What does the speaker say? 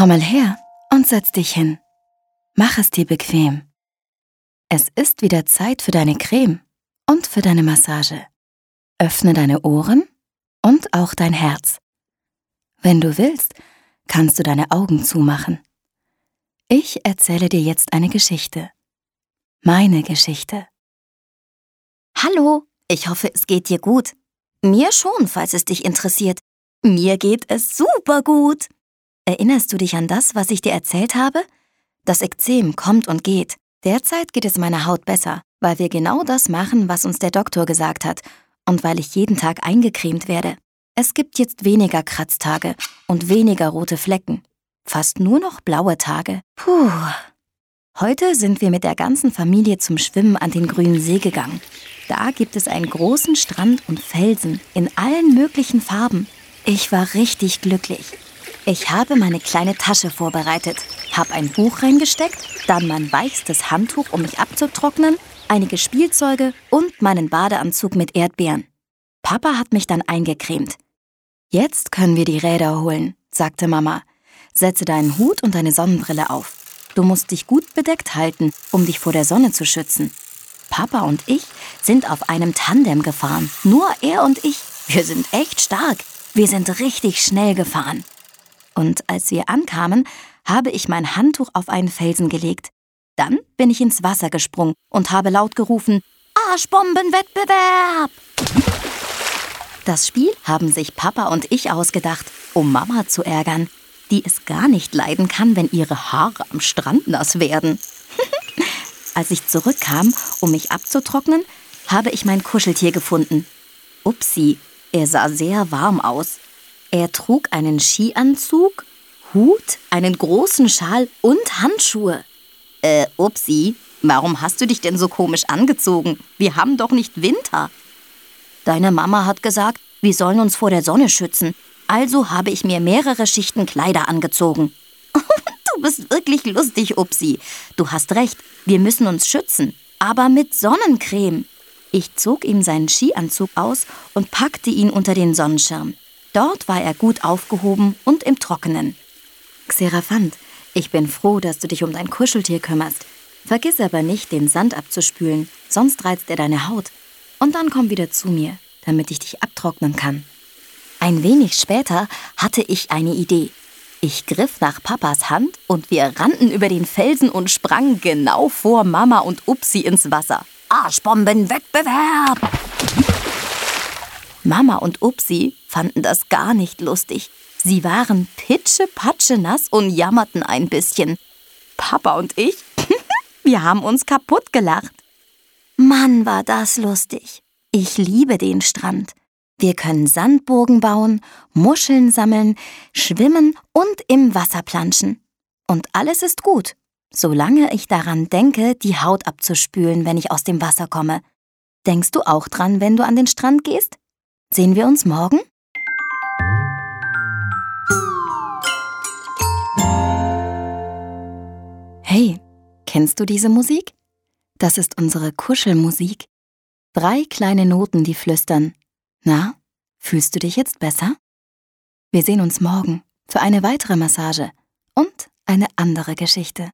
Komm mal her und setz dich hin. Mach es dir bequem. Es ist wieder Zeit für deine Creme und für deine Massage. Öffne deine Ohren und auch dein Herz. Wenn du willst, kannst du deine Augen zumachen. Ich erzähle dir jetzt eine Geschichte. Meine Geschichte. Hallo, ich hoffe, es geht dir gut. Mir schon, falls es dich interessiert. Mir geht es super gut. Erinnerst du dich an das, was ich dir erzählt habe? Das Ekzem kommt und geht. Derzeit geht es meiner Haut besser, weil wir genau das machen, was uns der Doktor gesagt hat und weil ich jeden Tag eingecremt werde. Es gibt jetzt weniger Kratztage und weniger rote Flecken. Fast nur noch blaue Tage. Puh. Heute sind wir mit der ganzen Familie zum Schwimmen an den grünen See gegangen. Da gibt es einen großen Strand und Felsen in allen möglichen Farben. Ich war richtig glücklich. Ich habe meine kleine Tasche vorbereitet, habe ein Buch reingesteckt, dann mein weichstes Handtuch, um mich abzutrocknen, einige Spielzeuge und meinen Badeanzug mit Erdbeeren. Papa hat mich dann eingecremt. Jetzt können wir die Räder holen, sagte Mama. Setze deinen Hut und deine Sonnenbrille auf. Du musst dich gut bedeckt halten, um dich vor der Sonne zu schützen. Papa und ich sind auf einem Tandem gefahren. Nur er und ich. Wir sind echt stark. Wir sind richtig schnell gefahren und als wir ankamen, habe ich mein Handtuch auf einen Felsen gelegt. Dann bin ich ins Wasser gesprungen und habe laut gerufen, Arschbombenwettbewerb! Das Spiel haben sich Papa und ich ausgedacht, um Mama zu ärgern, die es gar nicht leiden kann, wenn ihre Haare am Strand nass werden. Als ich zurückkam, um mich abzutrocknen, habe ich mein Kuscheltier gefunden. Upsi, er sah sehr warm aus. Er trug einen Skianzug, Hut, einen großen Schal und Handschuhe. Äh, Upsi, warum hast du dich denn so komisch angezogen? Wir haben doch nicht Winter. Deine Mama hat gesagt, wir sollen uns vor der Sonne schützen. Also habe ich mir mehrere Schichten Kleider angezogen. du bist wirklich lustig, Upsi. Du hast recht, wir müssen uns schützen. Aber mit Sonnencreme. Ich zog ihm seinen Skianzug aus und packte ihn unter den Sonnenschirm. Dort war er gut aufgehoben und im Trockenen. Xeraphant, ich bin froh, dass du dich um dein Kuscheltier kümmerst. Vergiss aber nicht, den Sand abzuspülen, sonst reizt er deine Haut. Und dann komm wieder zu mir, damit ich dich abtrocknen kann. Ein wenig später hatte ich eine Idee. Ich griff nach Papas Hand und wir rannten über den Felsen und sprangen genau vor Mama und Upsi ins Wasser. Arschbombenwettbewerb! Mama und Upsi fanden das gar nicht lustig. Sie waren pitschepatsche nass und jammerten ein bisschen. Papa und ich, wir haben uns kaputt gelacht. Mann, war das lustig. Ich liebe den Strand. Wir können Sandburgen bauen, Muscheln sammeln, schwimmen und im Wasser planschen. Und alles ist gut, solange ich daran denke, die Haut abzuspülen, wenn ich aus dem Wasser komme. Denkst du auch dran, wenn du an den Strand gehst? Sehen wir uns morgen? Hey, kennst du diese Musik? Das ist unsere Kuschelmusik. Drei kleine Noten, die flüstern. Na, fühlst du dich jetzt besser? Wir sehen uns morgen für eine weitere Massage und eine andere Geschichte.